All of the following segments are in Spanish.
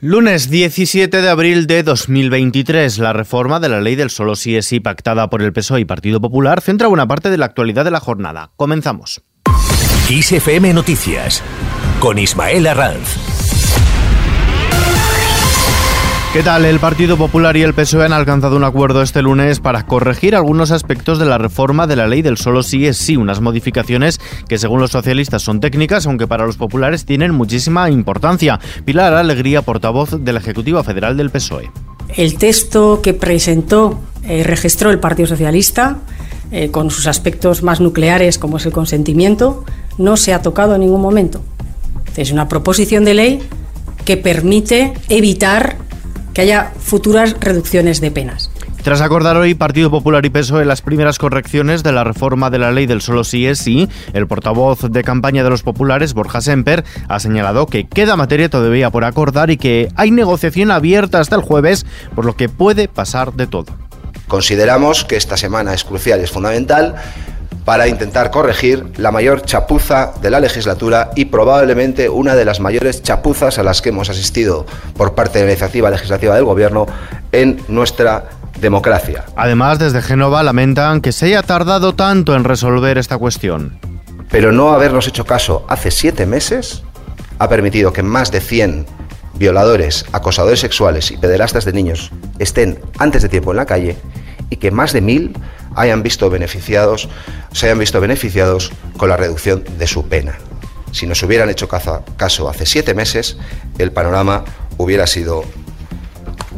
Lunes 17 de abril de 2023, la reforma de la ley del solo sí es sí pactada por el PSOE y Partido Popular centra buena parte de la actualidad de la jornada. Comenzamos. XFM Noticias con Ismael Arranz. ¿Qué tal? El Partido Popular y el PSOE han alcanzado un acuerdo este lunes para corregir algunos aspectos de la reforma de la ley del solo sí es sí, unas modificaciones que según los socialistas son técnicas, aunque para los populares tienen muchísima importancia. Pilar Alegría, portavoz de la Ejecutiva Federal del PSOE. El texto que presentó, eh, registró el Partido Socialista, eh, con sus aspectos más nucleares como es el consentimiento, no se ha tocado en ningún momento. Es una proposición de ley que permite evitar que haya futuras reducciones de penas. Tras acordar hoy Partido Popular y PSOE las primeras correcciones de la reforma de la ley del solo sí es sí, el portavoz de campaña de los populares, Borja Semper, ha señalado que queda materia todavía por acordar y que hay negociación abierta hasta el jueves, por lo que puede pasar de todo. Consideramos que esta semana es crucial y es fundamental para intentar corregir la mayor chapuza de la legislatura y probablemente una de las mayores chapuzas a las que hemos asistido por parte de la iniciativa legislativa del Gobierno en nuestra democracia. Además, desde Génova lamentan que se haya tardado tanto en resolver esta cuestión. Pero no habernos hecho caso hace siete meses ha permitido que más de 100 violadores, acosadores sexuales y pederastas de niños estén antes de tiempo en la calle y que más de mil hayan visto beneficiados, se hayan visto beneficiados con la reducción de su pena. Si nos hubieran hecho caso hace siete meses, el panorama hubiera sido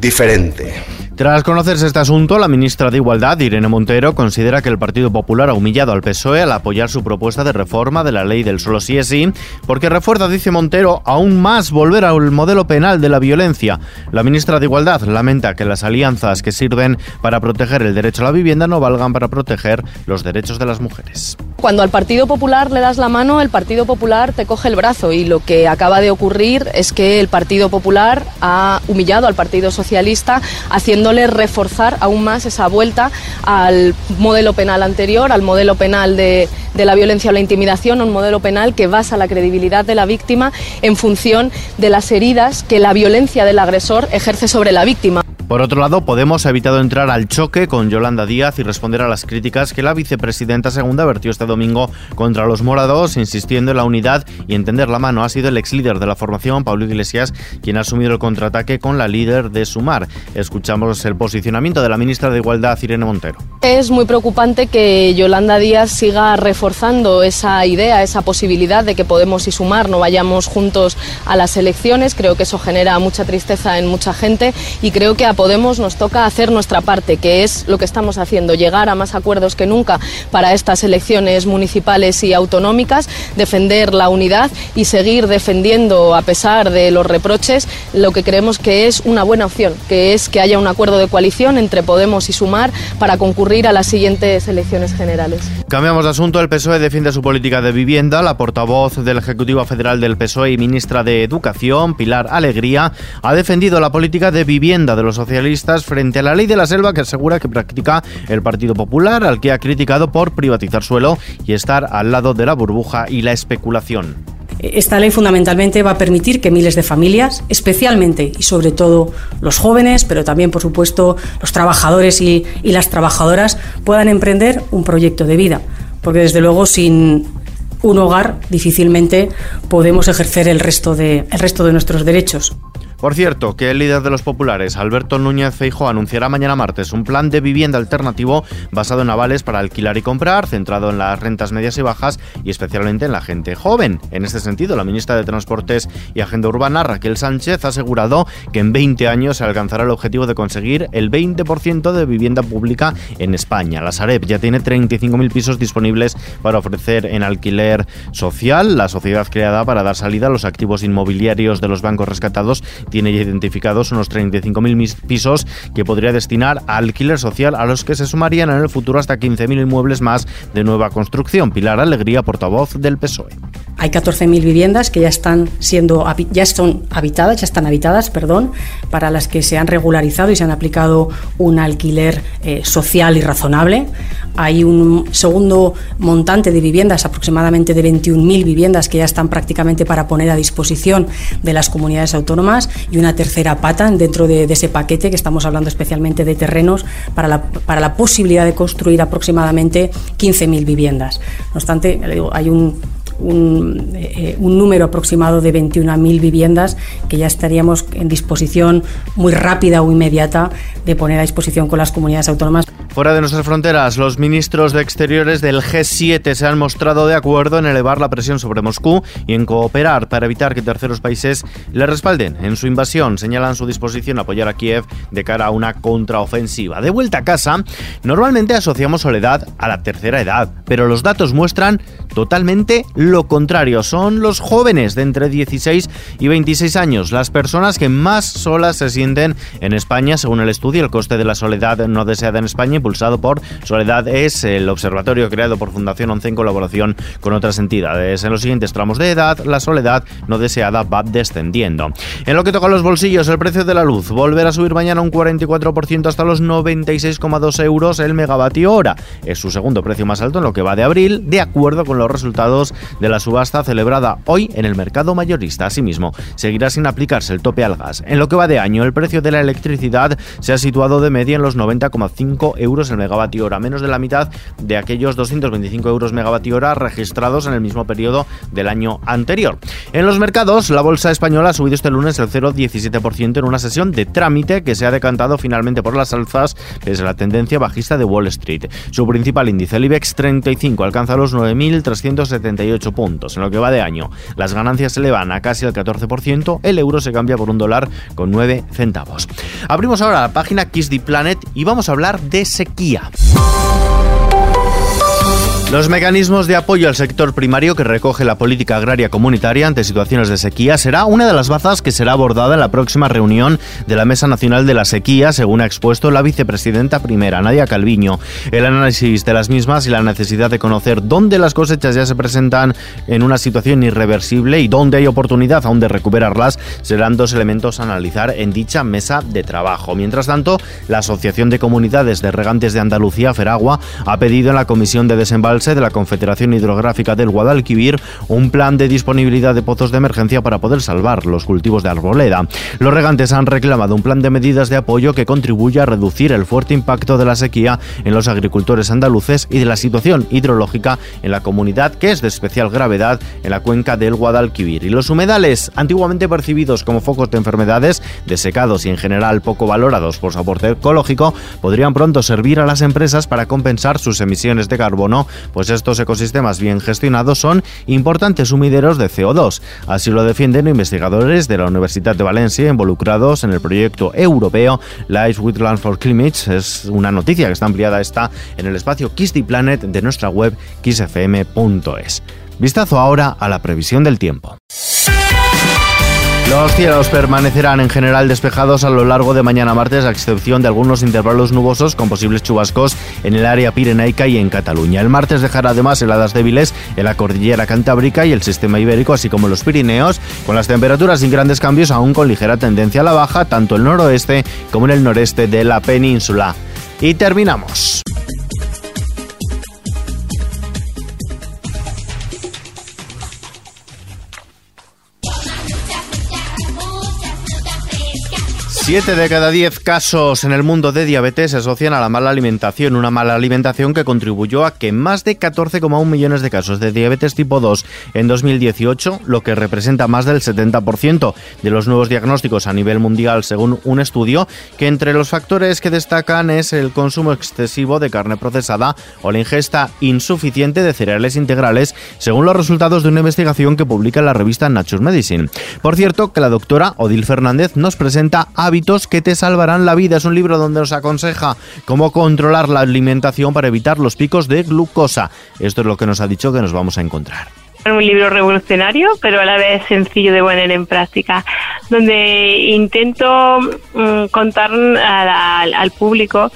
diferente. Tras conocerse este asunto, la ministra de Igualdad, Irene Montero, considera que el Partido Popular ha humillado al PSOE al apoyar su propuesta de reforma de la ley del solo sí es sí, porque refuerza, dice Montero, aún más volver al modelo penal de la violencia. La ministra de Igualdad lamenta que las alianzas que sirven para proteger el derecho a la vivienda no valgan para proteger los derechos de las mujeres. Cuando al Partido Popular le das la mano, el Partido Popular te coge el brazo y lo que acaba de ocurrir es que el Partido Popular ha humillado al Partido Socialista haciendo reforzar aún más esa vuelta al modelo penal anterior, al modelo penal de, de la violencia o la intimidación, un modelo penal que basa la credibilidad de la víctima en función de las heridas que la violencia del agresor ejerce sobre la víctima. Por otro lado, Podemos ha evitado entrar al choque con Yolanda Díaz y responder a las críticas que la vicepresidenta segunda vertió este domingo contra los morados, insistiendo en la unidad y entender la mano. Ha sido el ex líder de la formación, Pablo Iglesias, quien ha asumido el contraataque con la líder de Sumar. Escuchamos el posicionamiento de la ministra de Igualdad, Irene Montero. Es muy preocupante que Yolanda Díaz siga reforzando esa idea, esa posibilidad de que Podemos y Sumar no vayamos juntos a las elecciones. Creo que eso genera mucha tristeza en mucha gente y creo que a Podemos nos toca hacer nuestra parte, que es lo que estamos haciendo, llegar a más acuerdos que nunca para estas elecciones municipales y autonómicas, defender la unidad y seguir defendiendo, a pesar de los reproches, lo que creemos que es una buena opción, que es que haya un acuerdo de coalición entre Podemos y Sumar para concurrir a las siguientes elecciones generales. Cambiamos de asunto. El PSOE defiende su política de vivienda. La portavoz del Ejecutivo Federal del PSOE y ministra de Educación, Pilar Alegría, ha defendido la política de vivienda de los frente a la ley de la selva que asegura que practica el Partido Popular, al que ha criticado por privatizar suelo y estar al lado de la burbuja y la especulación. Esta ley fundamentalmente va a permitir que miles de familias, especialmente y sobre todo los jóvenes, pero también por supuesto los trabajadores y, y, las trabajadoras, puedan emprender un proyecto de vida. Porque desde luego sin un hogar difícilmente podemos ejercer el resto de, el resto de nuestros derechos. Por cierto, que el líder de los populares, Alberto Núñez Feijo, anunciará mañana martes un plan de vivienda alternativo basado en avales para alquilar y comprar, centrado en las rentas medias y bajas y especialmente en la gente joven. En este sentido, la ministra de Transportes y Agenda Urbana, Raquel Sánchez, ha asegurado que en 20 años se alcanzará el objetivo de conseguir el 20% de vivienda pública en España. La Sareb ya tiene 35.000 pisos disponibles para ofrecer en alquiler social. La sociedad creada para dar salida a los activos inmobiliarios de los bancos rescatados tiene ya identificados unos 35.000 pisos que podría destinar a alquiler social a los que se sumarían en el futuro hasta 15.000 inmuebles más de nueva construcción. Pilar Alegría, portavoz del PSOE. Hay 14.000 viviendas que ya están siendo ya son habitadas, ya están habitadas, perdón, para las que se han regularizado y se han aplicado un alquiler eh, social y razonable. Hay un segundo montante de viviendas, aproximadamente de 21.000 viviendas que ya están prácticamente para poner a disposición de las comunidades autónomas y una tercera pata dentro de, ese paquete que estamos hablando especialmente de terrenos para la, para la posibilidad de construir aproximadamente 15.000 viviendas. No obstante, hay un un, eh, un número aproximado de 21.000 viviendas que ya estaríamos en disposición muy rápida o inmediata de poner a disposición con las comunidades autónomas. Fuera de nuestras fronteras, los ministros de Exteriores del G7 se han mostrado de acuerdo en elevar la presión sobre Moscú y en cooperar para evitar que terceros países le respalden en su invasión. Señalan su disposición a apoyar a Kiev de cara a una contraofensiva. De vuelta a casa, normalmente asociamos soledad a la tercera edad, pero los datos muestran totalmente contrario. Son los jóvenes de entre 16 y 26 años, las personas que más solas se sienten en España, según el estudio. El coste de la soledad no deseada en España, impulsado por Soledad, es el observatorio creado por Fundación ONCE en colaboración con otras entidades. En los siguientes tramos de edad, la soledad no deseada va descendiendo. En lo que toca a los bolsillos, el precio de la luz volverá a subir mañana un 44% hasta los 96,2 euros el megavatio hora. Es su segundo precio más alto en lo que va de abril, de acuerdo con los resultados de la subasta celebrada hoy en el mercado mayorista. Asimismo, seguirá sin aplicarse el tope al gas. En lo que va de año, el precio de la electricidad se ha situado de media en los 90,5 euros el megavatio hora, menos de la mitad de aquellos 225 euros megavatio hora registrados en el mismo periodo del año anterior. En los mercados, la bolsa española ha subido este lunes el 0,17% en una sesión de trámite que se ha decantado finalmente por las alzas desde la tendencia bajista de Wall Street. Su principal índice, el IBEX 35, alcanza los 9.300 378 puntos. En lo que va de año, las ganancias se elevan a casi el 14%, el euro se cambia por un dólar con 9 centavos. Abrimos ahora la página Kiss the Planet y vamos a hablar de sequía. Los mecanismos de apoyo al sector primario que recoge la política agraria comunitaria ante situaciones de sequía será una de las bazas que será abordada en la próxima reunión de la Mesa Nacional de la Sequía, según ha expuesto la vicepresidenta primera, Nadia Calviño. El análisis de las mismas y la necesidad de conocer dónde las cosechas ya se presentan en una situación irreversible y dónde hay oportunidad aún de recuperarlas serán dos elementos a analizar en dicha mesa de trabajo. Mientras tanto, la Asociación de Comunidades de Regantes de Andalucía, Feragua, ha pedido en la Comisión de Desembalse de la Confederación Hidrográfica del Guadalquivir un plan de disponibilidad de pozos de emergencia para poder salvar los cultivos de arboleda. Los regantes han reclamado un plan de medidas de apoyo que contribuya a reducir el fuerte impacto de la sequía en los agricultores andaluces y de la situación hidrológica en la comunidad que es de especial gravedad en la cuenca del Guadalquivir. Y los humedales, antiguamente percibidos como focos de enfermedades, desecados y en general poco valorados por su aporte ecológico, podrían pronto servir a las empresas para compensar sus emisiones de carbono pues estos ecosistemas bien gestionados son importantes sumideros de CO2. Así lo defienden investigadores de la Universidad de Valencia involucrados en el proyecto europeo Life with Land for Climate. Es una noticia que está ampliada está en el espacio Kiss the Planet de nuestra web kissfm.es. Vistazo ahora a la previsión del tiempo. Los cielos permanecerán en general despejados a lo largo de mañana martes, a excepción de algunos intervalos nubosos con posibles chubascos en el área pirenaica y en Cataluña. El martes dejará además heladas débiles en la cordillera cantábrica y el sistema ibérico, así como los Pirineos, con las temperaturas sin grandes cambios, aún con ligera tendencia a la baja, tanto en el noroeste como en el noreste de la península. Y terminamos. 7 de cada 10 casos en el mundo de diabetes se asocian a la mala alimentación, una mala alimentación que contribuyó a que más de 14,1 millones de casos de diabetes tipo 2 en 2018, lo que representa más del 70% de los nuevos diagnósticos a nivel mundial, según un estudio, que entre los factores que destacan es el consumo excesivo de carne procesada o la ingesta insuficiente de cereales integrales, según los resultados de una investigación que publica la revista Nature Medicine. Por cierto, que la doctora Odil Fernández nos presenta hábitos que te salvarán la vida. Es un libro donde nos aconseja cómo controlar la alimentación para evitar los picos de glucosa. Esto es lo que nos ha dicho que nos vamos a encontrar un libro revolucionario, pero a la vez sencillo de poner en práctica, donde intento mm, contar al público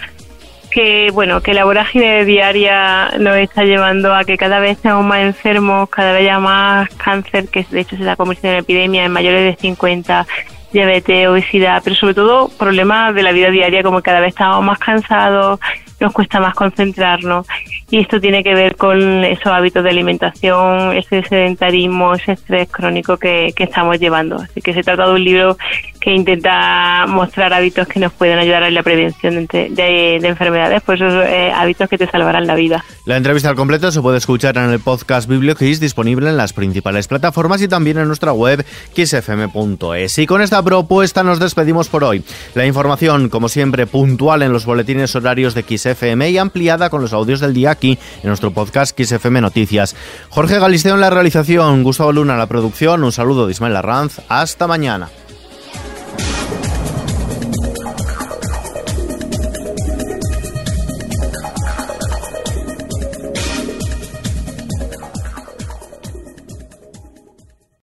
que bueno que la vorágine diaria nos está llevando a que cada vez estamos más enfermos, cada vez haya más cáncer, que de hecho se está convirtiendo en epidemia en mayores de 50, diabetes, obesidad, pero sobre todo problemas de la vida diaria, como cada vez estamos más cansados, nos cuesta más concentrarnos y esto tiene que ver con esos hábitos de alimentación, ese sedentarismo, ese estrés crónico que, estamos llevando. Así que se trata de un libro que intenta mostrar hábitos que nos pueden ayudar en la prevención de, enfermedades, pues esos eh, hábitos que te salvarán la vida. La entrevista al completo se puede escuchar en el podcast BiblioKiss disponible en las principales plataformas y también en nuestra web kissfm.es. Y con esta propuesta nos despedimos por hoy. La información, como siempre, puntual en los boletines horarios de XFM FM y ampliada con los audios del día en nuestro podcast XFM Noticias. Jorge Galisteo en la realización, Gustavo Luna en la producción, un saludo de Ismael Arranz, hasta mañana.